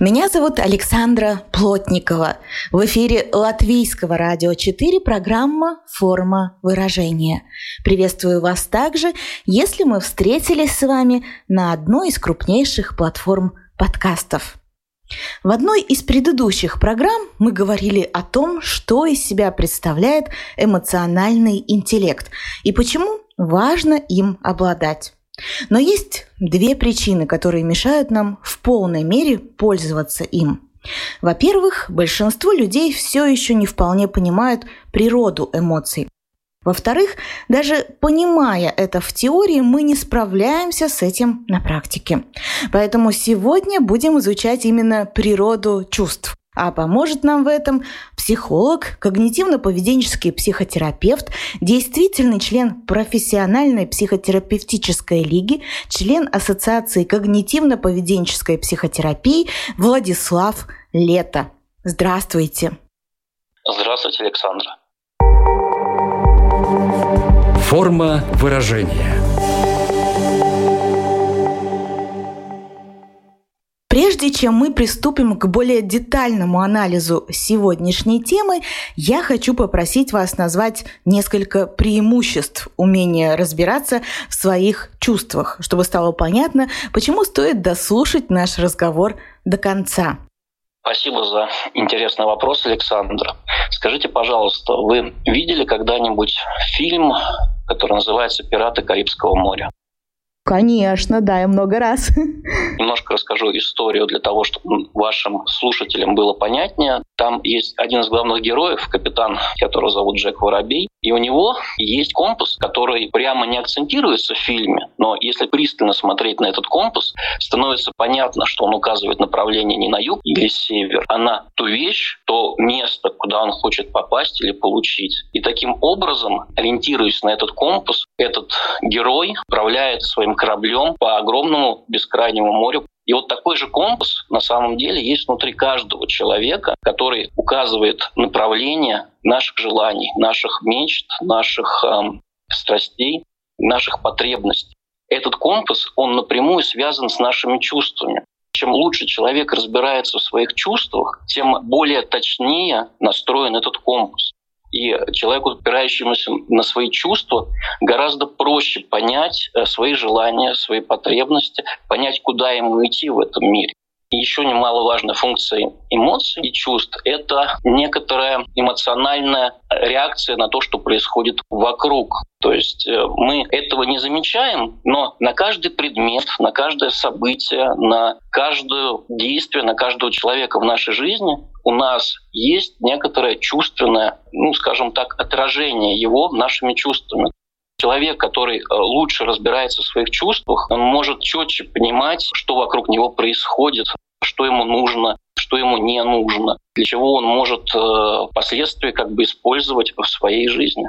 Меня зовут Александра Плотникова. В эфире Латвийского радио 4 программа «Форма выражения». Приветствую вас также, если мы встретились с вами на одной из крупнейших платформ подкастов. В одной из предыдущих программ мы говорили о том, что из себя представляет эмоциональный интеллект и почему важно им обладать. Но есть две причины, которые мешают нам в полной мере пользоваться им. Во-первых, большинство людей все еще не вполне понимают природу эмоций. Во-вторых, даже понимая это в теории, мы не справляемся с этим на практике. Поэтому сегодня будем изучать именно природу чувств. А поможет нам в этом психолог, когнитивно-поведенческий психотерапевт, действительный член профессиональной психотерапевтической лиги, член Ассоциации когнитивно-поведенческой психотерапии Владислав Лето. Здравствуйте. Здравствуйте, Александра. Форма выражения – Прежде чем мы приступим к более детальному анализу сегодняшней темы, я хочу попросить вас назвать несколько преимуществ умения разбираться в своих чувствах, чтобы стало понятно, почему стоит дослушать наш разговор до конца. Спасибо за интересный вопрос, Александр. Скажите, пожалуйста, вы видели когда-нибудь фильм, который называется «Пираты Карибского моря»? Конечно, да, я много раз. Немножко расскажу историю для того, чтобы вашим слушателям было понятнее. Там есть один из главных героев, капитан, которого зовут Джек Воробей, и у него есть компас, который прямо не акцентируется в фильме, но если пристально смотреть на этот компас, становится понятно, что он указывает направление не на юг или север, а на ту вещь, то место, куда он хочет попасть или получить. И таким образом, ориентируясь на этот компас, этот герой управляет своим кораблем по огромному бескрайнему морю, и вот такой же компас на самом деле есть внутри каждого человека, который указывает направление наших желаний, наших мечт, наших эм, страстей, наших потребностей. Этот компас, он напрямую связан с нашими чувствами. Чем лучше человек разбирается в своих чувствах, тем более точнее настроен этот компас. И человеку, опирающемуся на свои чувства, гораздо проще понять э, свои желания, свои потребности, понять, куда ему идти в этом мире. И еще немаловажная функция эмоций и чувств — это некоторая эмоциональная реакция на то, что происходит вокруг. То есть э, мы этого не замечаем, но на каждый предмет, на каждое событие, на каждое действие, на каждого человека в нашей жизни у нас есть некоторое чувственное, ну, скажем так, отражение его нашими чувствами. Человек, который э, лучше разбирается в своих чувствах, он может четче понимать, что вокруг него происходит, что ему нужно, что ему не нужно, для чего он может э, впоследствии как бы использовать в своей жизни.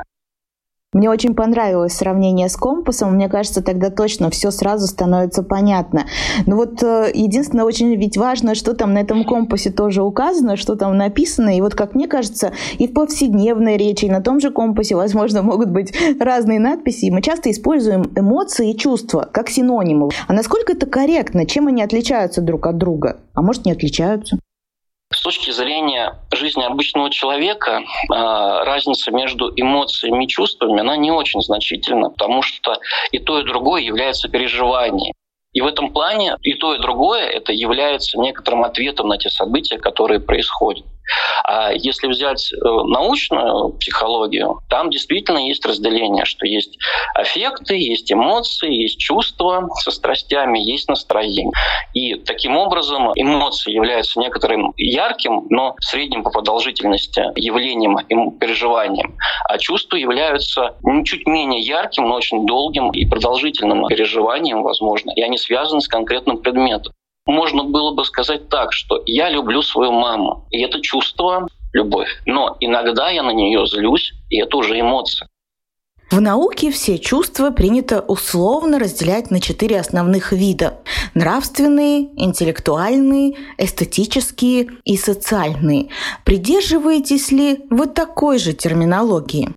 Мне очень понравилось сравнение с компасом. Мне кажется, тогда точно все сразу становится понятно. Но вот э, единственное, очень ведь важно, что там на этом компасе тоже указано, что там написано. И вот, как мне кажется, и в повседневной речи, и на том же компасе, возможно, могут быть разные надписи. И мы часто используем эмоции и чувства как синонимы. А насколько это корректно? Чем они отличаются друг от друга? А может, не отличаются? С точки зрения жизни обычного человека а, разница между эмоциями и чувствами, она не очень значительна, потому что и то, и другое является переживанием. И в этом плане и то, и другое это является некоторым ответом на те события, которые происходят. А если взять э, научную психологию, там действительно есть разделение, что есть аффекты, есть эмоции, есть чувства со страстями, есть настроение. И таким образом эмоции являются некоторым ярким, но средним по продолжительности явлением и переживанием, а чувства являются чуть менее ярким, но очень долгим и продолжительным переживанием, возможно, и они связаны с конкретным предметом. Можно было бы сказать так, что я люблю свою маму, и это чувство любовь. Но иногда я на нее злюсь, и это уже эмоция. В науке все чувства принято условно разделять на четыре основных вида – нравственные, интеллектуальные, эстетические и социальные. Придерживаетесь ли вы такой же терминологии?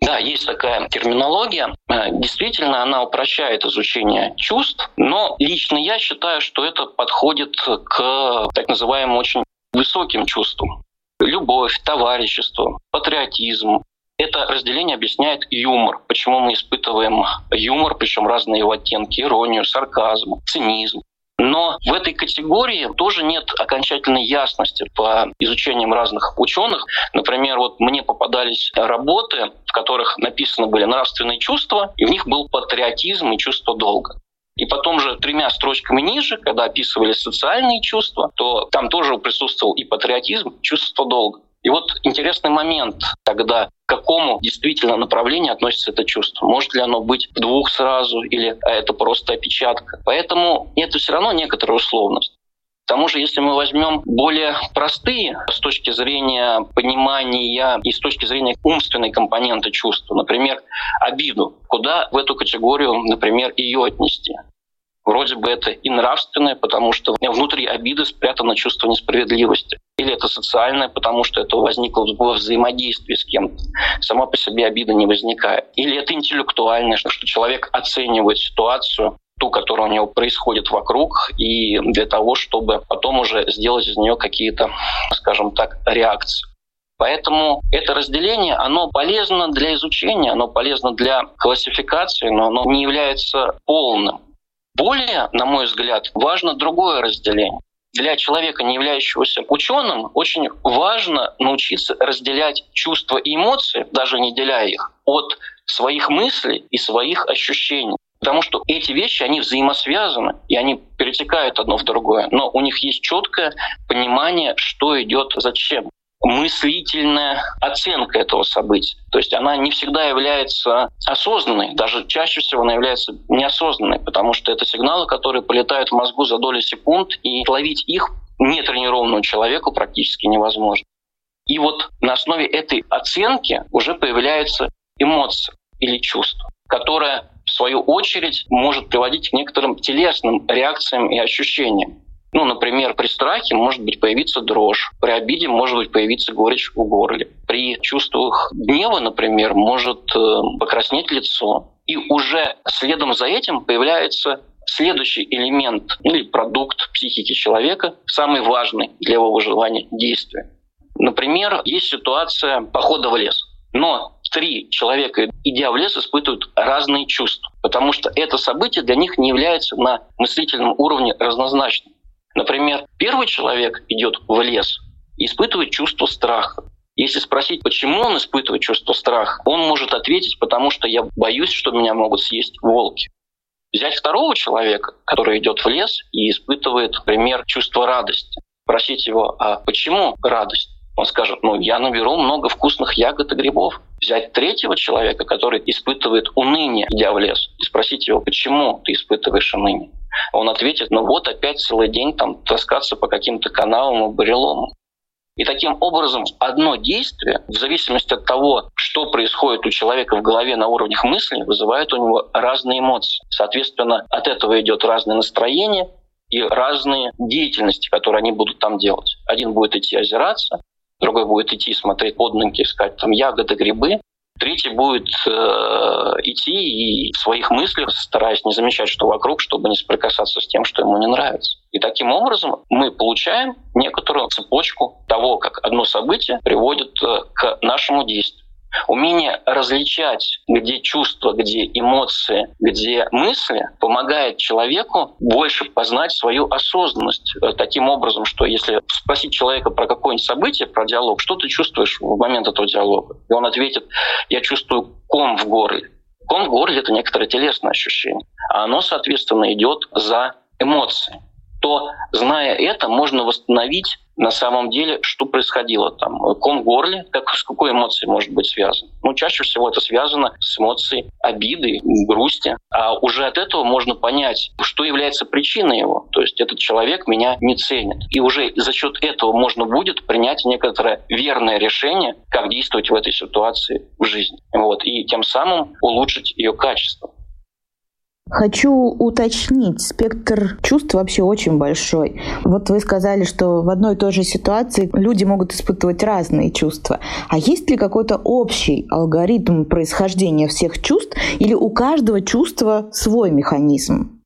Да, есть такая терминология. Э, действительно, она упрощает изучение чувств, но лично я считаю, что это подходит к так называемым очень высоким чувствам. Любовь, товарищество, патриотизм, это разделение объясняет юмор. Почему мы испытываем юмор, причем разные его оттенки, иронию, сарказм, цинизм. Но в этой категории тоже нет окончательной ясности по изучениям разных ученых. Например, вот мне попадались работы, в которых написаны были нравственные чувства, и в них был патриотизм и чувство долга. И потом же тремя строчками ниже, когда описывали социальные чувства, то там тоже присутствовал и патриотизм, чувство долга. И вот интересный момент тогда, к какому действительно направлению относится это чувство. Может ли оно быть двух сразу, или а это просто опечатка. Поэтому это все равно некоторая условность. К тому же, если мы возьмем более простые с точки зрения понимания и с точки зрения умственной компоненты чувства, например, обиду, куда в эту категорию, например, ее отнести? Вроде бы это и нравственное, потому что внутри обиды спрятано чувство несправедливости. Или это социальное, потому что это возникло во взаимодействии с кем-то. Сама по себе обида не возникает. Или это интеллектуальное, что человек оценивает ситуацию, ту, которая у него происходит вокруг, и для того, чтобы потом уже сделать из нее какие-то, скажем так, реакции. Поэтому это разделение, оно полезно для изучения, оно полезно для классификации, но оно не является полным. Более, на мой взгляд, важно другое разделение. Для человека, не являющегося ученым, очень важно научиться разделять чувства и эмоции, даже не деляя их, от своих мыслей и своих ощущений. Потому что эти вещи, они взаимосвязаны, и они перетекают одно в другое. Но у них есть четкое понимание, что идет зачем мыслительная оценка этого события. То есть она не всегда является осознанной, даже чаще всего она является неосознанной, потому что это сигналы, которые полетают в мозгу за доли секунд, и ловить их нетренированному человеку практически невозможно. И вот на основе этой оценки уже появляется эмоция или чувство, которое в свою очередь может приводить к некоторым телесным реакциям и ощущениям. Ну, например, при страхе может быть появиться дрожь, при обиде может быть появиться горечь в горле, при чувствах гнева, например, может э, покраснеть лицо. И уже следом за этим появляется следующий элемент или продукт психики человека, самый важный для его выживания действия. Например, есть ситуация похода в лес. Но три человека, идя в лес, испытывают разные чувства, потому что это событие для них не является на мыслительном уровне разнозначным. Например, первый человек идет в лес и испытывает чувство страха. Если спросить, почему он испытывает чувство страха, он может ответить, потому что я боюсь, что меня могут съесть волки. Взять второго человека, который идет в лес и испытывает, например, чувство радости. Спросить его, а почему радость? Он скажет, ну, я наберу много вкусных ягод и грибов. Взять третьего человека, который испытывает уныние, идя в лес, и спросить его, почему ты испытываешь уныние? Он ответит, ну вот опять целый день там таскаться по каким-то каналам и буреломам. И таким образом одно действие, в зависимости от того, что происходит у человека в голове на уровнях мысли, вызывает у него разные эмоции. Соответственно, от этого идет разное настроение и разные деятельности, которые они будут там делать. Один будет идти озираться, другой будет идти смотреть под ноги, искать там ягоды, грибы, Третий будет э, идти и в своих мыслях, стараясь не замечать, что вокруг, чтобы не соприкасаться с тем, что ему не нравится. И таким образом мы получаем некоторую цепочку того, как одно событие приводит э, к нашему действию. Умение различать, где чувства, где эмоции, где мысли, помогает человеку больше познать свою осознанность. Э, таким образом, что если спросить человека про какое-нибудь событие, про диалог, что ты чувствуешь в момент этого диалога? И он ответит, я чувствую ком в горле. Ком в горле — это некоторое телесное ощущение. А оно, соответственно, идет за эмоцией. То, зная это, можно восстановить на самом деле, что происходило там. Ком в горле, как, с какой эмоцией может быть связан? Ну, чаще всего это связано с эмоцией обиды, грусти. А уже от этого можно понять, что является причиной его. То есть этот человек меня не ценит. И уже за счет этого можно будет принять некоторое верное решение, как действовать в этой ситуации в жизни. Вот. И тем самым улучшить ее качество. Хочу уточнить, спектр чувств вообще очень большой. Вот вы сказали, что в одной и той же ситуации люди могут испытывать разные чувства. А есть ли какой-то общий алгоритм происхождения всех чувств или у каждого чувства свой механизм?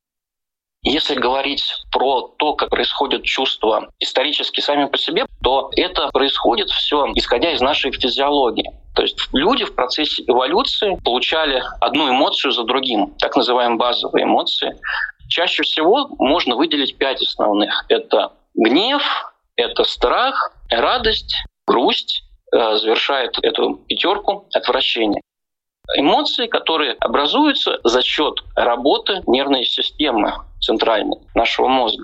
Если говорить про то, как происходят чувства исторически сами по себе, то это происходит все исходя из нашей физиологии. То есть люди в процессе эволюции получали одну эмоцию за другим, так называемые базовые эмоции. Чаще всего можно выделить пять основных. Это гнев, это страх, радость, грусть, э, завершает эту пятерку отвращение. Эмоции, которые образуются за счет работы нервной системы центральной нашего мозга.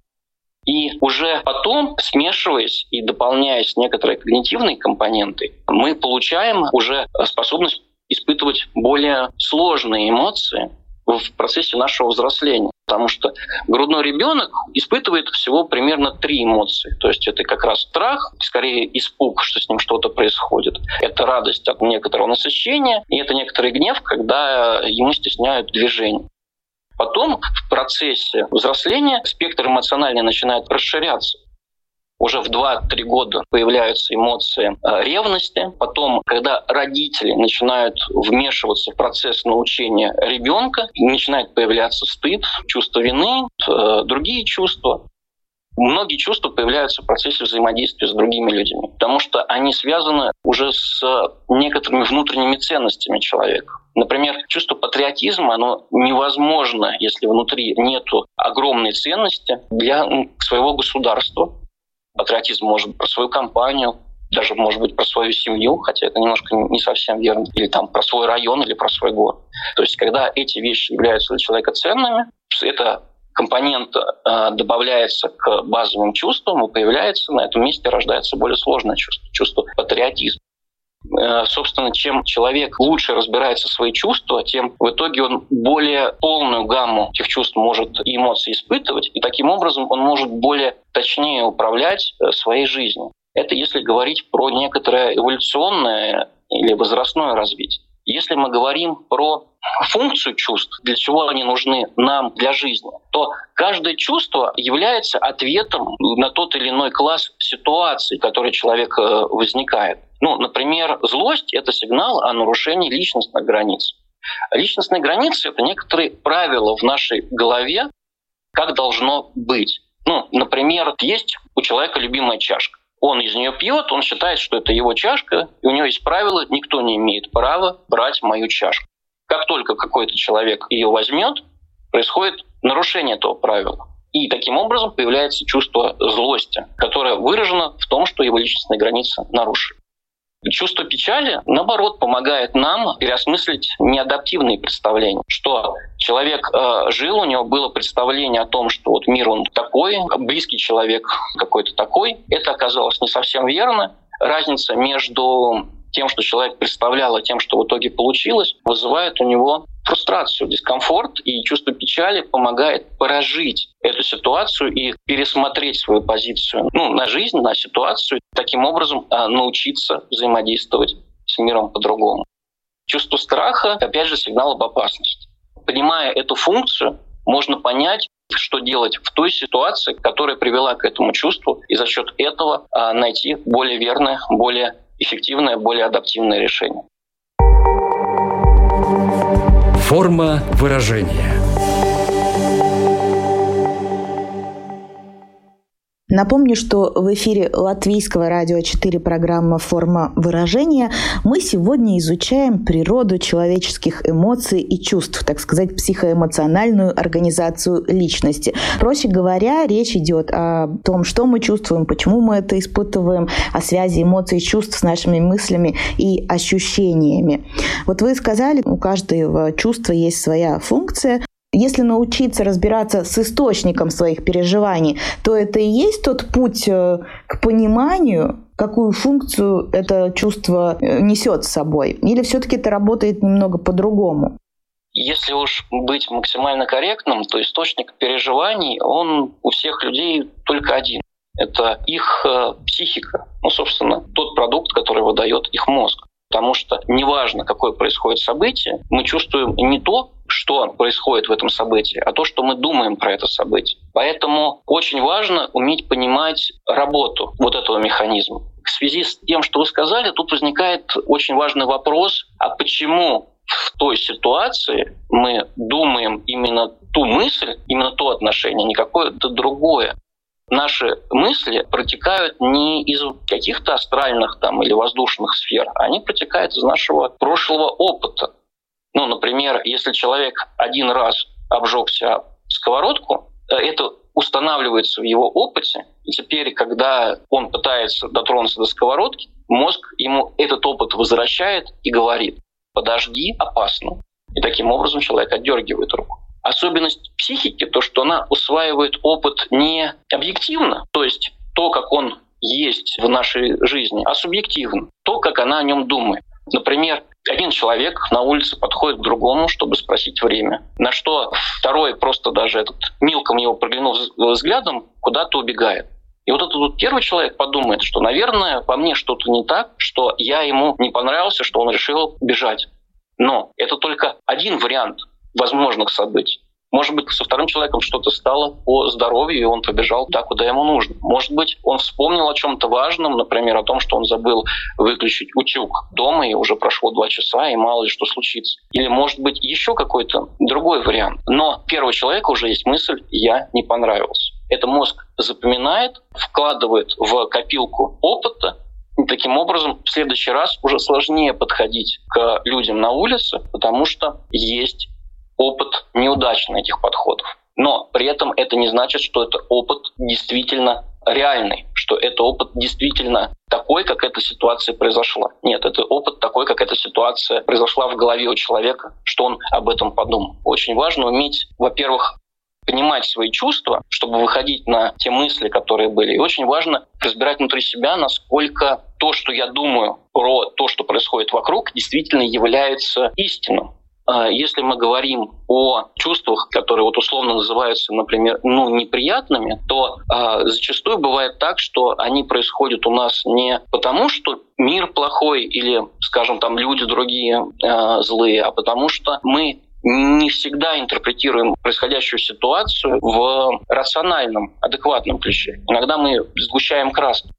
И уже потом, смешиваясь и дополняясь некоторые когнитивные компоненты, мы получаем уже способность испытывать более сложные эмоции в процессе нашего взросления. Потому что грудной ребенок испытывает всего примерно три эмоции. То есть это как раз страх, скорее испуг, что с ним что-то происходит. Это радость от некоторого насыщения, и это некоторый гнев, когда ему стесняют движение. Потом в процессе взросления спектр эмоциональный начинает расширяться. Уже в 2-3 года появляются эмоции э, ревности. Потом, когда родители начинают вмешиваться в процесс научения ребенка, начинает появляться стыд, чувство вины, э, другие чувства. Многие чувства появляются в процессе взаимодействия с другими людьми, потому что они связаны уже с некоторыми внутренними ценностями человека. Например, чувство патриотизма, оно невозможно, если внутри нет огромной ценности для своего государства. Патриотизм может быть про свою компанию, даже, может быть, про свою семью, хотя это немножко не совсем верно, или там про свой район или про свой город. То есть, когда эти вещи являются для человека ценными, это компонент э, добавляется к базовым чувствам, и появляется на этом месте рождается более сложное чувство, чувство патриотизма. Э, собственно, чем человек лучше разбирается в свои чувства, тем в итоге он более полную гамму этих чувств может и эмоций испытывать, и таким образом он может более точнее управлять э, своей жизнью. Это если говорить про некоторое эволюционное или возрастное развитие. Если мы говорим про функцию чувств, для чего они нужны нам для жизни, то каждое чувство является ответом на тот или иной класс ситуации, в которой человек э, возникает. Ну, например, злость — это сигнал о нарушении личностных границ. Личностные границы — это некоторые правила в нашей голове, как должно быть. Ну, например, есть у человека любимая чашка. Он из нее пьет, он считает, что это его чашка, и у него есть правило, никто не имеет права брать мою чашку. Как только какой-то человек ее возьмет, происходит нарушение этого правила. И таким образом появляется чувство злости, которое выражено в том, что его личностные границы нарушены. Чувство печали, наоборот, помогает нам переосмыслить неадаптивные представления, что человек э, жил, у него было представление о том, что вот мир он такой, близкий человек какой-то такой. Это оказалось не совсем верно. Разница между тем, что человек представлял, и тем, что в итоге получилось, вызывает у него фрустрацию, дискомфорт, и чувство печали помогает прожить эту ситуацию и пересмотреть свою позицию ну, на жизнь, на ситуацию, таким образом а, научиться взаимодействовать с миром по-другому. Чувство страха, опять же, сигнал об опасности. Понимая эту функцию, можно понять, что делать в той ситуации, которая привела к этому чувству, и за счет этого а, найти более верное, более эффективное, более адаптивное решение. Форма выражения – Напомню, что в эфире Латвийского радио 4 программа «Форма выражения» мы сегодня изучаем природу человеческих эмоций и чувств, так сказать, психоэмоциональную организацию личности. Проще говоря, речь идет о том, что мы чувствуем, почему мы это испытываем, о связи эмоций и чувств с нашими мыслями и ощущениями. Вот вы сказали, у каждого чувства есть своя функция. Если научиться разбираться с источником своих переживаний, то это и есть тот путь э, к пониманию, какую функцию это чувство э, несет с собой. Или все-таки это работает немного по-другому? Если уж быть максимально корректным, то источник переживаний, он у всех людей только один. Это их э, психика, ну, собственно, тот продукт, который выдает их мозг. Потому что неважно, какое происходит событие, мы чувствуем не то, что происходит в этом событии, а то, что мы думаем про это событие. Поэтому очень важно уметь понимать работу вот этого механизма. В связи с тем, что вы сказали, тут возникает очень важный вопрос, а почему в той ситуации мы думаем именно ту мысль, именно то отношение, не какое-то другое наши мысли протекают не из каких-то астральных там, или воздушных сфер, они протекают из нашего прошлого опыта. Ну, например, если человек один раз обжегся сковородку, э, это устанавливается в его опыте, и теперь, когда он пытается дотронуться до сковородки, мозг ему этот опыт возвращает и говорит, подожди, опасно. И таким образом человек отдергивает руку. Особенность психики то, что она усваивает опыт не объективно, то есть то, как он есть в нашей жизни, а субъективно, то, как она о нем думает. Например, один человек на улице подходит к другому, чтобы спросить время. На что второй просто даже этот мелком его проглянув взглядом, куда-то убегает. И вот этот вот первый человек подумает, что, наверное, по мне что-то не так, что я ему не понравился, что он решил бежать. Но это только один вариант возможных событий. Может быть, со вторым человеком что-то стало по здоровью, и он побежал туда, куда ему нужно. Может быть, он вспомнил о чем-то важном, например, о том, что он забыл выключить утюг дома, и уже прошло два часа, и мало ли что случится. Или, может быть, еще какой-то другой вариант. Но первого человека уже есть мысль «я не понравился». Это мозг запоминает, вкладывает в копилку опыта, и таким образом, в следующий раз уже сложнее подходить к людям на улице, потому что есть опыт неудачный этих подходов. Но при этом это не значит, что это опыт действительно реальный, что это опыт действительно такой, как эта ситуация произошла. Нет, это опыт такой, как эта ситуация произошла в голове у человека, что он об этом подумал. Очень важно уметь, во-первых, понимать свои чувства, чтобы выходить на те мысли, которые были. И очень важно разбирать внутри себя, насколько то, что я думаю про то, что происходит вокруг, действительно является истинным. А если мы говорим о чувствах, которые вот условно называются, например, ну, неприятными, то э, зачастую бывает так, что они происходят у нас не потому, что мир плохой или, скажем, там люди другие э, злые, а потому что мы не всегда интерпретируем происходящую ситуацию в рациональном, адекватном ключе. Иногда мы сгущаем краски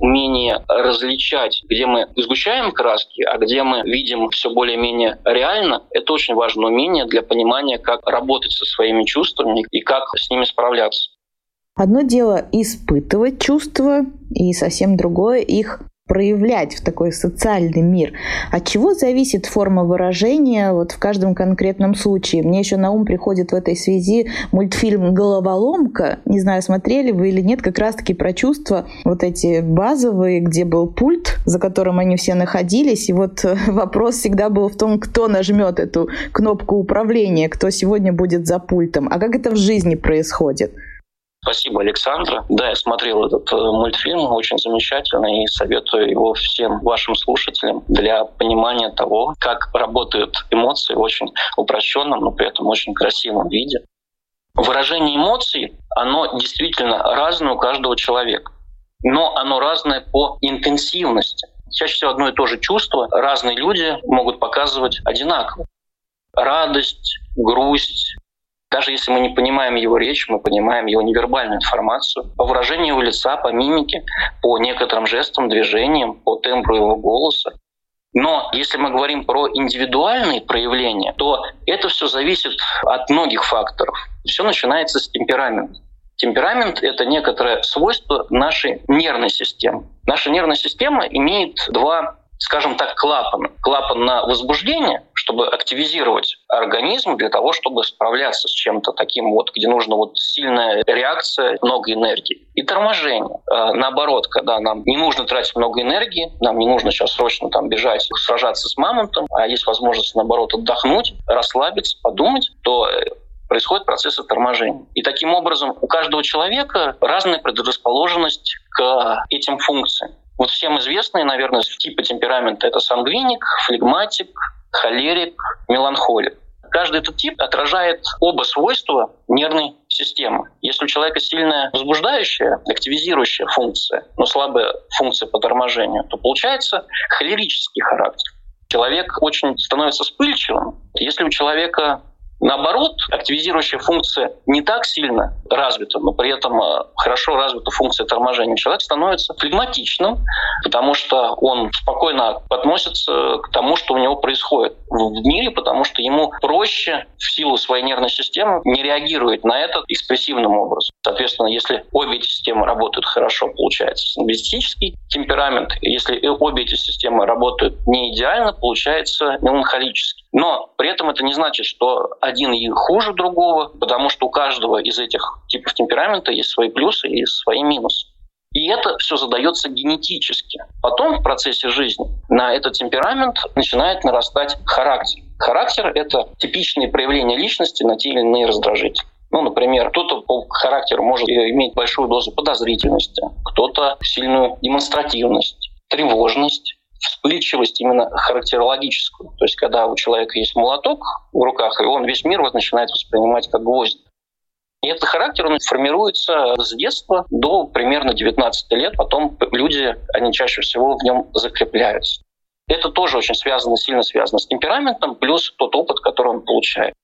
умение различать, где мы сгущаем краски, а где мы видим все более-менее реально, это очень важное умение для понимания, как работать со своими чувствами и как с ними справляться. Одно дело испытывать чувства, и совсем другое их проявлять в такой социальный мир. От чего зависит форма выражения вот в каждом конкретном случае? Мне еще на ум приходит в этой связи мультфильм «Головоломка». Не знаю, смотрели вы или нет, как раз-таки про чувства вот эти базовые, где был пульт, за которым они все находились. И вот вопрос всегда был в том, кто нажмет эту кнопку управления, кто сегодня будет за пультом. А как это в жизни происходит? Спасибо, Александра. Да, я смотрел этот э, мультфильм, очень замечательный, и советую его всем вашим слушателям для понимания того, как работают эмоции в очень упрощенном, но при этом очень красивом виде. Выражение эмоций, оно действительно разное у каждого человека, но оно разное по интенсивности. Чаще всего одно и то же чувство разные люди могут показывать одинаково. Радость, грусть, даже если мы не понимаем его речь, мы понимаем его невербальную информацию. По выражению его лица, по мимике, по некоторым жестам, движениям, по тембру его голоса. Но если мы говорим про индивидуальные проявления, то это все зависит от многих факторов. Все начинается с темперамента. Темперамент — это некоторое свойство нашей нервной системы. Наша нервная система имеет два скажем так, клапан. Клапан на возбуждение, чтобы активизировать организм для того, чтобы справляться с чем-то таким вот, где нужна вот сильная реакция, много энергии. И торможение. Э, наоборот, когда нам не нужно тратить много энергии, нам не нужно сейчас срочно там бежать, сражаться с мамонтом, а есть возможность, наоборот, отдохнуть, расслабиться, подумать, то происходит процесс торможения. И таким образом у каждого человека разная предрасположенность к этим функциям. Вот всем известные, наверное, типы темперамента — это сангвиник, флегматик, холерик, меланхолик. Каждый этот тип отражает оба свойства нервной системы. Если у человека сильная возбуждающая, активизирующая функция, но слабая функция по торможению, то получается холерический характер. Человек очень становится вспыльчивым. Если у человека Наоборот, активизирующая функция не так сильно развита, но при этом э, хорошо развита функция торможения. Человек становится флегматичным, потому что он спокойно относится к тому, что у него происходит в мире, потому что ему проще в силу своей нервной системы не реагировать на это экспрессивным образом. Соответственно, если обе эти системы работают хорошо, получается сингвистический темперамент. Если обе эти системы работают не идеально, получается меланхолический. Но при этом это не значит, что один и хуже другого, потому что у каждого из этих типов темперамента есть свои плюсы и свои минусы. И это все задается генетически. Потом в процессе жизни на этот темперамент начинает нарастать характер. Характер — это типичные проявления личности на те или иные раздражители. Ну, например, кто-то по характеру может иметь большую дозу подозрительности, кто-то сильную демонстративность, тревожность, вспыльчивость именно характерологическую. То есть когда у человека есть молоток в руках, и он весь мир вот начинает воспринимать как гвоздь. И этот характер он формируется с детства до примерно 19 лет. Потом люди, они чаще всего в нем закрепляются. Это тоже очень связано, сильно связано с темпераментом, плюс тот опыт, который он получает.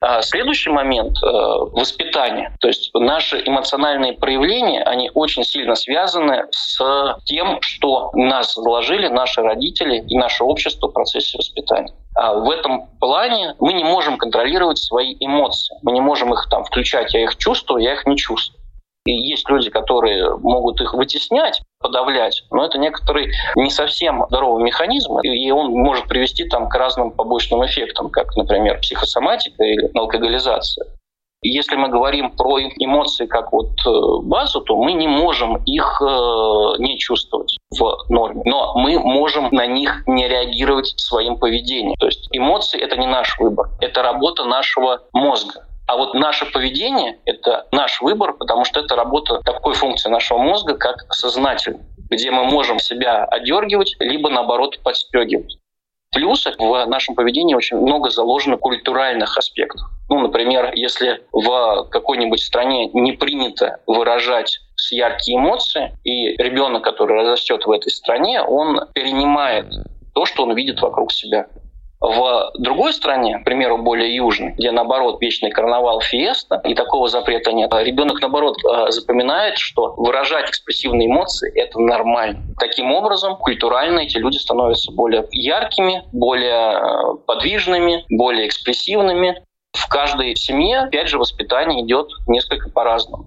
А следующий момент э, — воспитание. То есть наши эмоциональные проявления, они очень сильно связаны с тем, что нас заложили наши родители и наше общество в процессе воспитания. А в этом плане мы не можем контролировать свои эмоции. Мы не можем их там включать, я их чувствую, я их не чувствую. И есть люди, которые могут их вытеснять, подавлять, но это некоторый не совсем здоровый механизм, и он может привести там, к разным побочным эффектам, как, например, психосоматика или алкоголизация. И если мы говорим про эмоции как вот э, базу, то мы не можем их э, не чувствовать в норме. Но мы можем на них не реагировать своим поведением. То есть эмоции — это не наш выбор, это работа нашего мозга. А вот наше поведение — это наш выбор, потому что это работа такой функции нашего мозга, как сознательный, где мы можем себя одергивать, либо наоборот подстегивать. Плюс в нашем поведении очень много заложено культуральных аспектов. Ну, например, если в какой-нибудь стране не принято выражать яркие эмоции, и ребенок, который растет в этой стране, он перенимает то, что он видит вокруг себя. В другой стране, к примеру, более южной, где, наоборот, вечный карнавал, фиеста, и такого запрета нет, ребенок, наоборот, э, запоминает, что выражать экспрессивные эмоции — это нормально. Таким образом, культурально эти люди становятся более яркими, более э, подвижными, более экспрессивными. В каждой семье, опять же, воспитание идет несколько по-разному.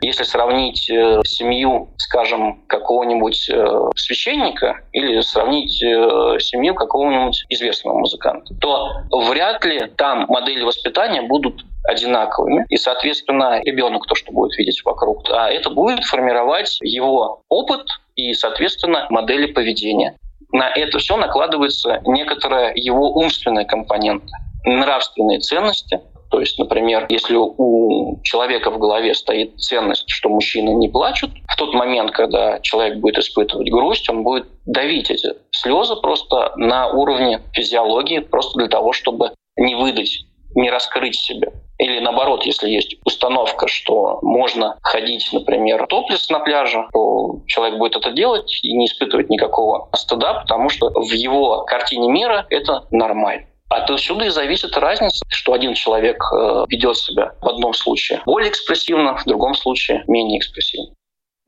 Если сравнить э, семью, скажем, какого-нибудь э, священника или сравнить э, семью какого-нибудь известного музыканта, то вряд ли там модели воспитания будут одинаковыми. И, соответственно, ребенок то, что будет видеть вокруг, а это будет формировать его опыт и, соответственно, модели поведения. На это все накладывается некоторая его умственная компонента нравственные ценности, то есть, например, если у человека в голове стоит ценность, что мужчины не плачут, в тот момент, когда человек будет испытывать грусть, он будет давить эти слезы просто на уровне физиологии, просто для того, чтобы не выдать, не раскрыть себя. Или наоборот, если есть установка, что можно ходить, например, топлес на пляже, то человек будет это делать и не испытывать никакого стыда, потому что в его картине мира это нормально. Отсюда и зависит разница, что один человек э, ведет себя в одном случае более экспрессивно, в другом случае менее экспрессивно.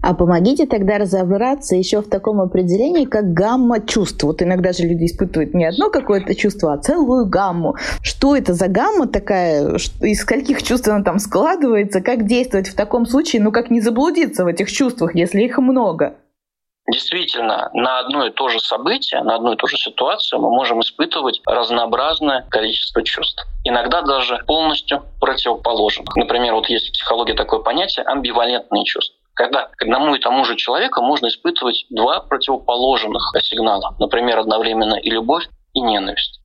А помогите тогда разобраться еще в таком определении, как гамма чувств. Вот иногда же люди испытывают не одно какое-то чувство, а целую гамму. Что это за гамма такая? Из скольких чувств она там складывается? Как действовать в таком случае? Ну, как не заблудиться в этих чувствах, если их много? Действительно, на одно и то же событие, на одну и ту же ситуацию мы можем испытывать разнообразное количество чувств. Иногда даже полностью противоположных. Например, вот есть в психологии такое понятие амбивалентные чувства когда к одному и тому же человеку можно испытывать два противоположных сигнала. Например, одновременно и любовь, и ненависть.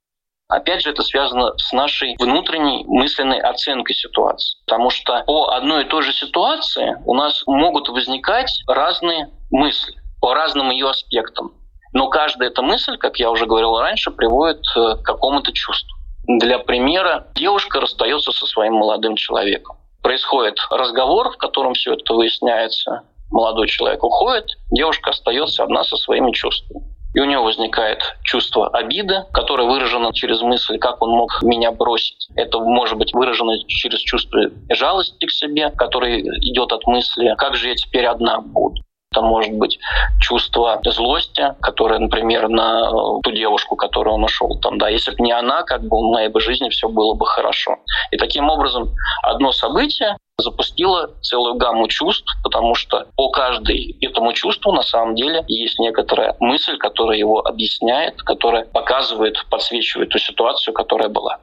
Опять же, это связано с нашей внутренней мысленной оценкой ситуации. Потому что по одной и той же ситуации у нас могут возникать разные мысли по разным ее аспектам. Но каждая эта мысль, как я уже говорил раньше, приводит э, к какому-то чувству. Для примера, девушка расстается со своим молодым человеком. Происходит разговор, в котором все это выясняется. Молодой человек уходит, девушка остается одна со своими чувствами. И у него возникает чувство обиды, которое выражено через мысль, как он мог меня бросить. Это может быть выражено через чувство жалости к себе, которое идет от мысли, как же я теперь одна буду. Это может быть чувство злости, которое, например, на э, ту девушку, которую он нашел там, да, если бы не она, как бы в моей бы жизни все было бы хорошо. И таким образом одно событие запустило целую гамму чувств, потому что по каждой этому чувству на самом деле есть некоторая мысль, которая его объясняет, которая показывает, подсвечивает ту ситуацию, которая была.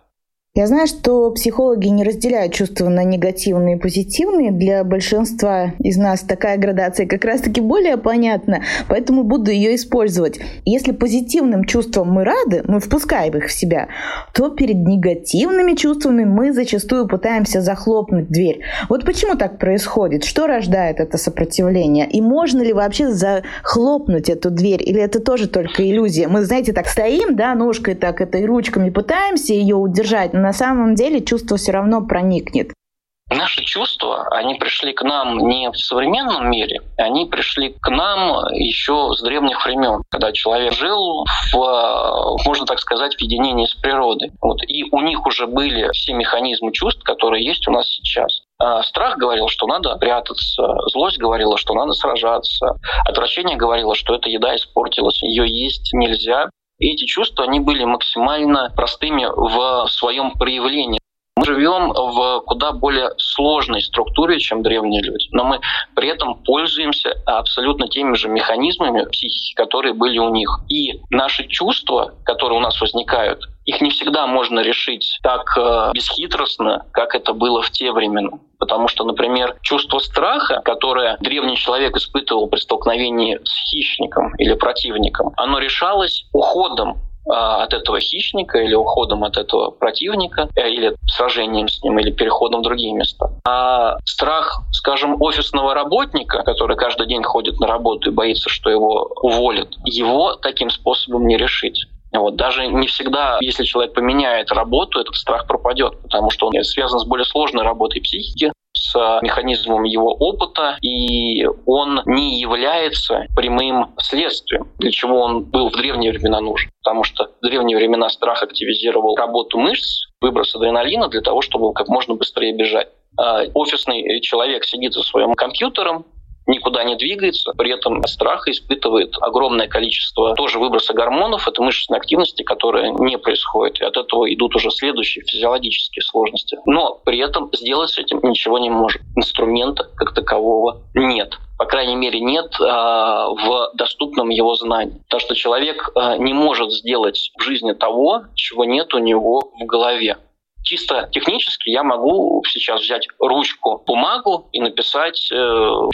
Я знаю, что психологи не разделяют чувства на негативные и позитивные. Для большинства из нас такая градация как раз-таки более понятна, поэтому буду ее использовать. Если позитивным чувствам мы рады, мы впускаем их в себя, то перед негативными чувствами мы зачастую пытаемся захлопнуть дверь. Вот почему так происходит? Что рождает это сопротивление? И можно ли вообще захлопнуть эту дверь? Или это тоже только иллюзия? Мы, знаете, так стоим, да, ножкой так этой ручками пытаемся ее удержать, на самом деле чувство все равно проникнет. Наши чувства, они пришли к нам не в современном мире, они пришли к нам еще с древних времен, когда человек жил в, можно так сказать, в единении с природой. Вот. И у них уже были все механизмы чувств, которые есть у нас сейчас. А страх говорил, что надо прятаться, злость говорила, что надо сражаться, отвращение говорило, что эта еда испортилась, ее есть нельзя. И эти чувства, они были максимально простыми в своем проявлении. Мы живем в куда более сложной структуре, чем древние люди, но мы при этом пользуемся абсолютно теми же механизмами психики, которые были у них. И наши чувства, которые у нас возникают, их не всегда можно решить так э, бесхитростно, как это было в те времена. Потому что, например, чувство страха, которое древний человек испытывал при столкновении с хищником или противником, оно решалось уходом от этого хищника или уходом от этого противника, э, или сражением с ним, или переходом в другие места. А страх, скажем, офисного работника, который каждый день ходит на работу и боится, что его уволят, его таким способом не решить. Вот. Даже не всегда, если человек поменяет работу, этот страх пропадет, потому что он связан с более сложной работой психики, с механизмом его опыта, и он не является прямым следствием, для чего он был в древние времена нужен. Потому что в древние времена страх активизировал работу мышц, выброс адреналина для того, чтобы как можно быстрее бежать. А офисный человек сидит за своим компьютером, никуда не двигается, при этом страха испытывает огромное количество тоже выброса гормонов, это мышечной активности, которая не происходит. И от этого идут уже следующие физиологические сложности. Но при этом сделать с этим ничего не может. Инструмента как такового нет по крайней мере, нет э, в доступном его знании. Потому что человек э, не может сделать в жизни того, чего нет у него в голове. Чисто технически я могу сейчас взять ручку, бумагу и написать э,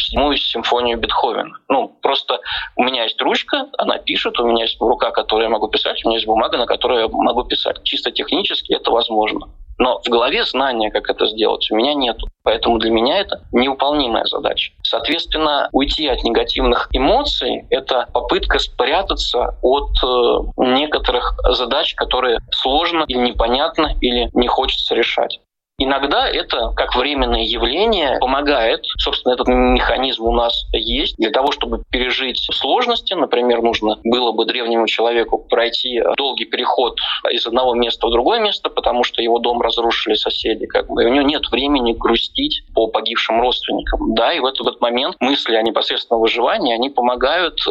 седьмую симфонию Бетховена. Ну, просто у меня есть ручка, она пишет, у меня есть рука, которой я могу писать, у меня есть бумага, на которой я могу писать. Чисто технически это возможно. Но в голове знания, как это сделать, у меня нету. Поэтому для меня это невыполнимая задача. Соответственно, уйти от негативных эмоций — это попытка спрятаться от э, некоторых задач, которые сложно или непонятно, или не хочется решать. Иногда это, как временное явление, помогает. Собственно, этот механизм у нас есть. Для того, чтобы пережить сложности, например, нужно было бы древнему человеку пройти долгий переход из одного места в другое место, потому что его дом разрушили соседи. Как бы. И у него нет времени грустить по погибшим родственникам. Да, и в этот, в этот момент мысли о непосредственном выживании, они помогают э,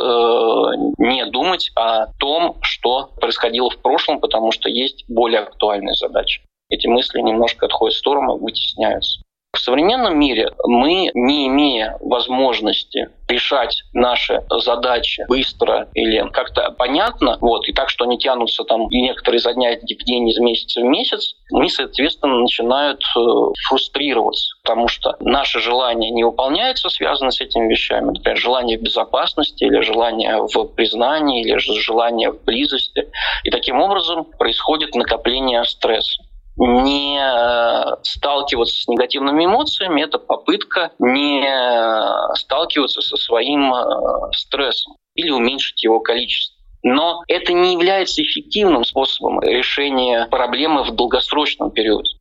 не думать о том, что происходило в прошлом, потому что есть более актуальные задачи эти мысли немножко отходят в сторону, вытесняются. В современном мире мы, не имея возможности решать наши задачи быстро или как-то понятно, вот, и так, что они тянутся там и некоторые за дня в день, из месяца в месяц, они, соответственно, начинают э, фрустрироваться, потому что наше желание не выполняется, связано с этими вещами. Например, желание в безопасности или желание в признании или желание в близости. И таким образом происходит накопление стресса не э, сталкиваться с негативными эмоциями, это попытка не э, сталкиваться со своим э, стрессом или уменьшить его количество. Но это не является эффективным способом решения проблемы в долгосрочном периоде.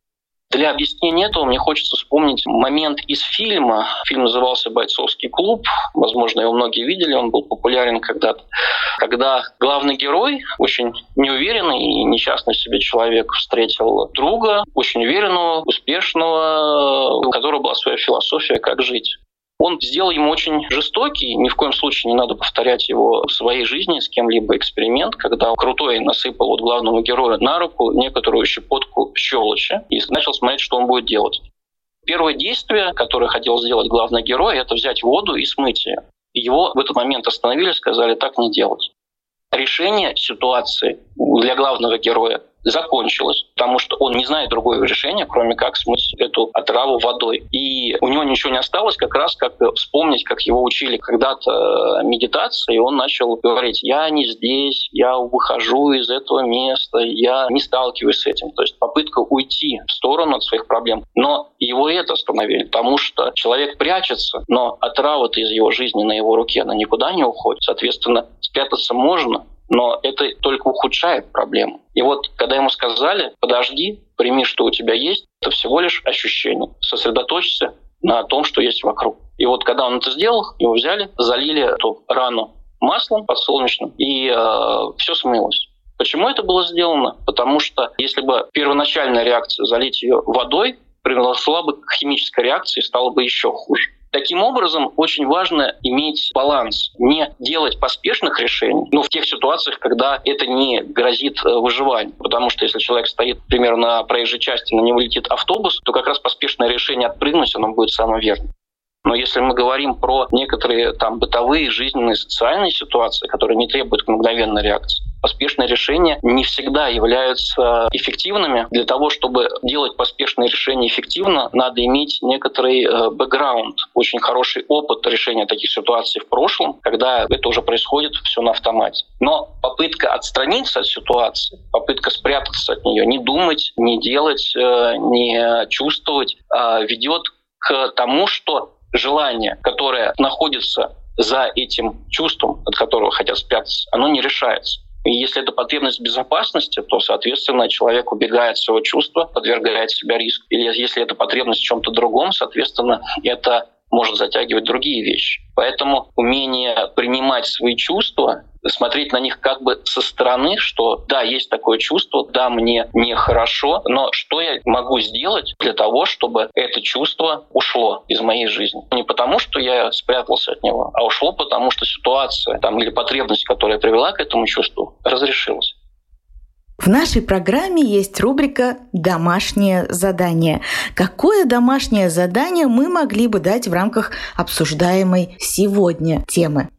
Для объяснения этого мне хочется вспомнить момент из фильма. Фильм назывался «Бойцовский клуб». Возможно, его многие видели, он был популярен когда-то. Когда главный герой, очень неуверенный и несчастный в себе человек, встретил друга, очень уверенного, успешного, у которого была своя философия, как жить. Он сделал ему очень жестокий, ни в коем случае не надо повторять его в своей жизни с кем-либо эксперимент, когда крутой насыпал вот главному герою на руку некоторую щепотку щелочи и начал смотреть, что он будет делать. Первое действие, которое хотел сделать главный герой, это взять воду и смыть ее. Его в этот момент остановили, сказали, так не делать. Решение ситуации для главного героя закончилось, потому что он не знает другого решения, кроме как смыть эту отраву водой. И у него ничего не осталось, как раз как вспомнить, как его учили когда-то медитации, и он начал говорить, я не здесь, я выхожу из этого места, я не сталкиваюсь с этим. То есть попытка уйти в сторону от своих проблем. Но его это остановили, потому что человек прячется, но отрава-то из его жизни на его руке, она никуда не уходит. Соответственно, спрятаться можно, но это только ухудшает проблему. И вот когда ему сказали, подожди, прими, что у тебя есть, это всего лишь ощущение. Сосредоточься на том, что есть вокруг. И вот когда он это сделал, его взяли, залили эту рану маслом подсолнечным, и э, все смылось. Почему это было сделано? Потому что если бы первоначальная реакция залить ее водой произошла бы химическая реакция и стало бы еще хуже. Таким образом, очень важно иметь баланс, не делать поспешных решений, но в тех ситуациях, когда это не грозит э, выживанию. Потому что если человек стоит, например, на проезжей части, на него летит автобус, то как раз поспешное решение отпрыгнуть, оно будет самым верным. Но если мы говорим про некоторые там бытовые, жизненные, социальные ситуации, которые не требуют мгновенной реакции, поспешные решения не всегда являются эффективными. Для того, чтобы делать поспешные решения эффективно, надо иметь некоторый э, бэкграунд, очень хороший опыт решения таких ситуаций в прошлом, когда это уже происходит все на автомате. Но попытка отстраниться от ситуации, попытка спрятаться от нее, не думать, не делать, э, не чувствовать, а ведет к тому, что желание, которое находится за этим чувством, от которого хотят спрятаться, оно не решается. И если это потребность безопасности, то, соответственно, человек убегает своего чувства, подвергает себя риску. Или если это потребность в чем-то другом, соответственно, это может затягивать другие вещи. Поэтому умение принимать свои чувства, смотреть на них как бы со стороны, что да, есть такое чувство, да, мне нехорошо, но что я могу сделать для того, чтобы это чувство ушло из моей жизни? Не потому, что я спрятался от него, а ушло потому, что ситуация там, или потребность, которая привела к этому чувству, разрешилась. В нашей программе есть рубрика «Домашнее задание». Какое домашнее задание мы могли бы дать в рамках обсуждаемой сегодня темы?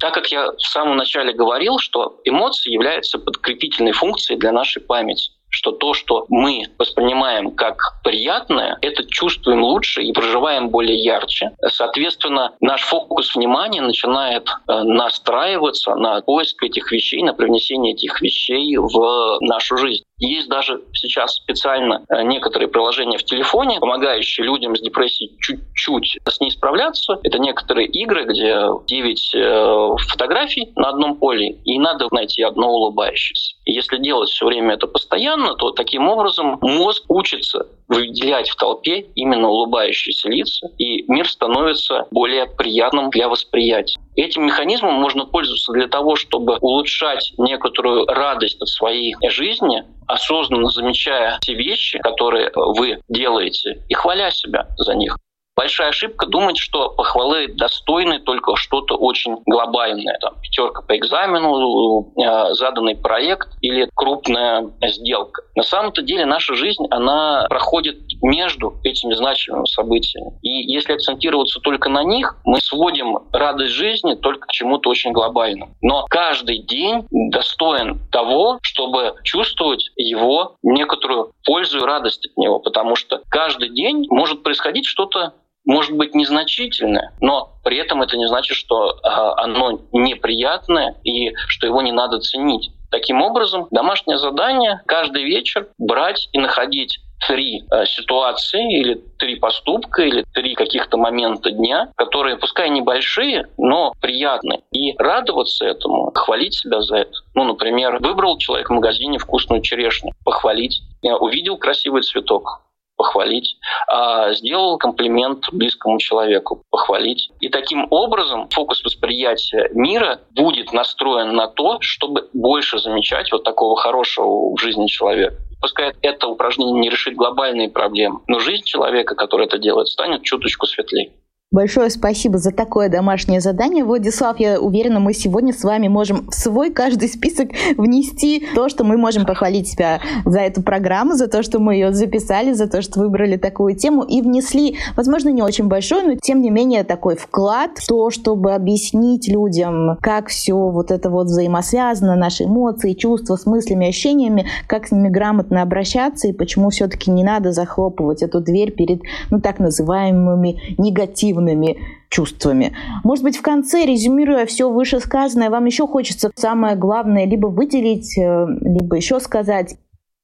Так как я в самом начале говорил, что эмоции являются подкрепительной функцией для нашей памяти что то, что мы воспринимаем как приятное, это чувствуем лучше и проживаем более ярче. Соответственно, наш фокус внимания начинает э, настраиваться на поиск этих вещей, на привнесение этих вещей в нашу жизнь. Есть даже сейчас специально э, некоторые приложения в телефоне, помогающие людям с депрессией чуть-чуть с ней справляться. Это некоторые игры, где 9 э, фотографий на одном поле, и надо найти одно улыбающееся. Если делать все время это постоянно, то таким образом мозг учится выделять в толпе именно улыбающиеся лица, и мир становится более приятным для восприятия. Этим механизмом можно пользоваться для того, чтобы улучшать некоторую радость от своей жизни, осознанно замечая те вещи, которые вы делаете, и хваля себя за них. Большая ошибка думать, что похвалы достойны только что-то очень глобальное, там, пятерка по экзамену, э, заданный проект или крупная сделка. На самом-то деле наша жизнь, она проходит между этими значимыми событиями. И если акцентироваться только на них, мы сводим радость жизни только к чему-то очень глобальному. Но каждый день достоин того, чтобы чувствовать его некоторую пользу и радость от него, потому что каждый день может происходить что-то может быть незначительное, но при этом это не значит, что а, оно неприятное и что его не надо ценить. Таким образом, домашнее задание каждый вечер брать и находить три э, ситуации или три поступка или три каких-то момента дня, которые, пускай небольшие, но приятные. И радоваться этому, хвалить себя за это. Ну, например, выбрал человек в магазине вкусную черешню, похвалить. Увидел красивый цветок, похвалить, а сделал комплимент близкому человеку, похвалить. И таким образом фокус восприятия мира будет настроен на то, чтобы больше замечать вот такого хорошего в жизни человека. Пускай это упражнение не решит глобальные проблемы, но жизнь человека, который это делает, станет чуточку светлее. Большое спасибо за такое домашнее задание. Владислав, я уверена, мы сегодня с вами можем в свой каждый список внести то, что мы можем похвалить себя за эту программу, за то, что мы ее записали, за то, что выбрали такую тему и внесли, возможно, не очень большой, но тем не менее такой вклад в то, чтобы объяснить людям, как все вот это вот взаимосвязано, наши эмоции, чувства с мыслями, ощущениями, как с ними грамотно обращаться и почему все-таки не надо захлопывать эту дверь перед, ну, так называемыми негативными негативными чувствами. Может быть, в конце, резюмируя все вышесказанное, вам еще хочется самое главное либо выделить, э, либо еще сказать.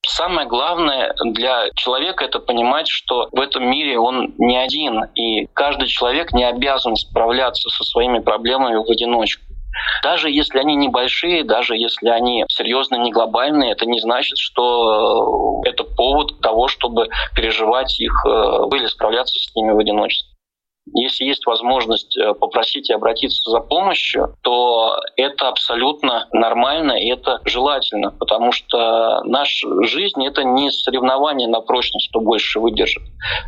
Самое главное для человека это понимать, что в этом мире он не один, и каждый человек не обязан справляться со своими проблемами в одиночку. Даже если они небольшие, даже если они серьезно не глобальные, это не значит, что э, это повод того, чтобы переживать их э, или справляться с ними в одиночестве. Если есть возможность э, попросить и обратиться за помощью, то это абсолютно нормально и это желательно, потому что наша жизнь — это не соревнование на прочность, кто больше выдержит.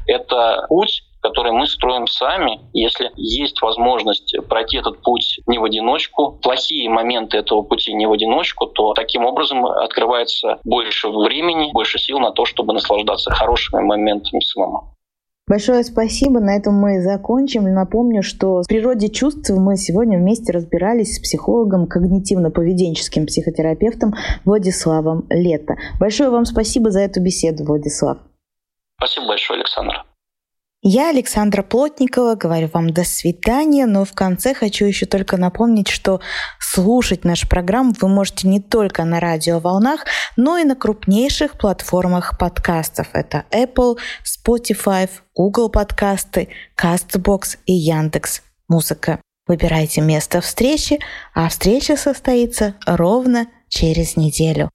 Это путь, который мы строим сами. Если есть возможность пройти этот путь не в одиночку, плохие моменты этого пути не в одиночку, то таким образом открывается больше времени, больше сил на то, чтобы наслаждаться хорошими моментами самому. Большое спасибо. На этом мы закончим. Напомню, что в природе чувств мы сегодня вместе разбирались с психологом, когнитивно-поведенческим психотерапевтом Владиславом Лето. Большое вам спасибо за эту беседу, Владислав. Спасибо большое, Александр. Я, Александра Плотникова, говорю вам до свидания, но в конце хочу еще только напомнить, что слушать нашу программу вы можете не только на радиоволнах, но и на крупнейших платформах подкастов. Это Apple, Spotify, Google подкасты, CastBox и Яндекс Музыка. Выбирайте место встречи, а встреча состоится ровно через неделю.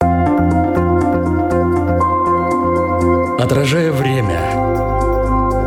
Отражая время –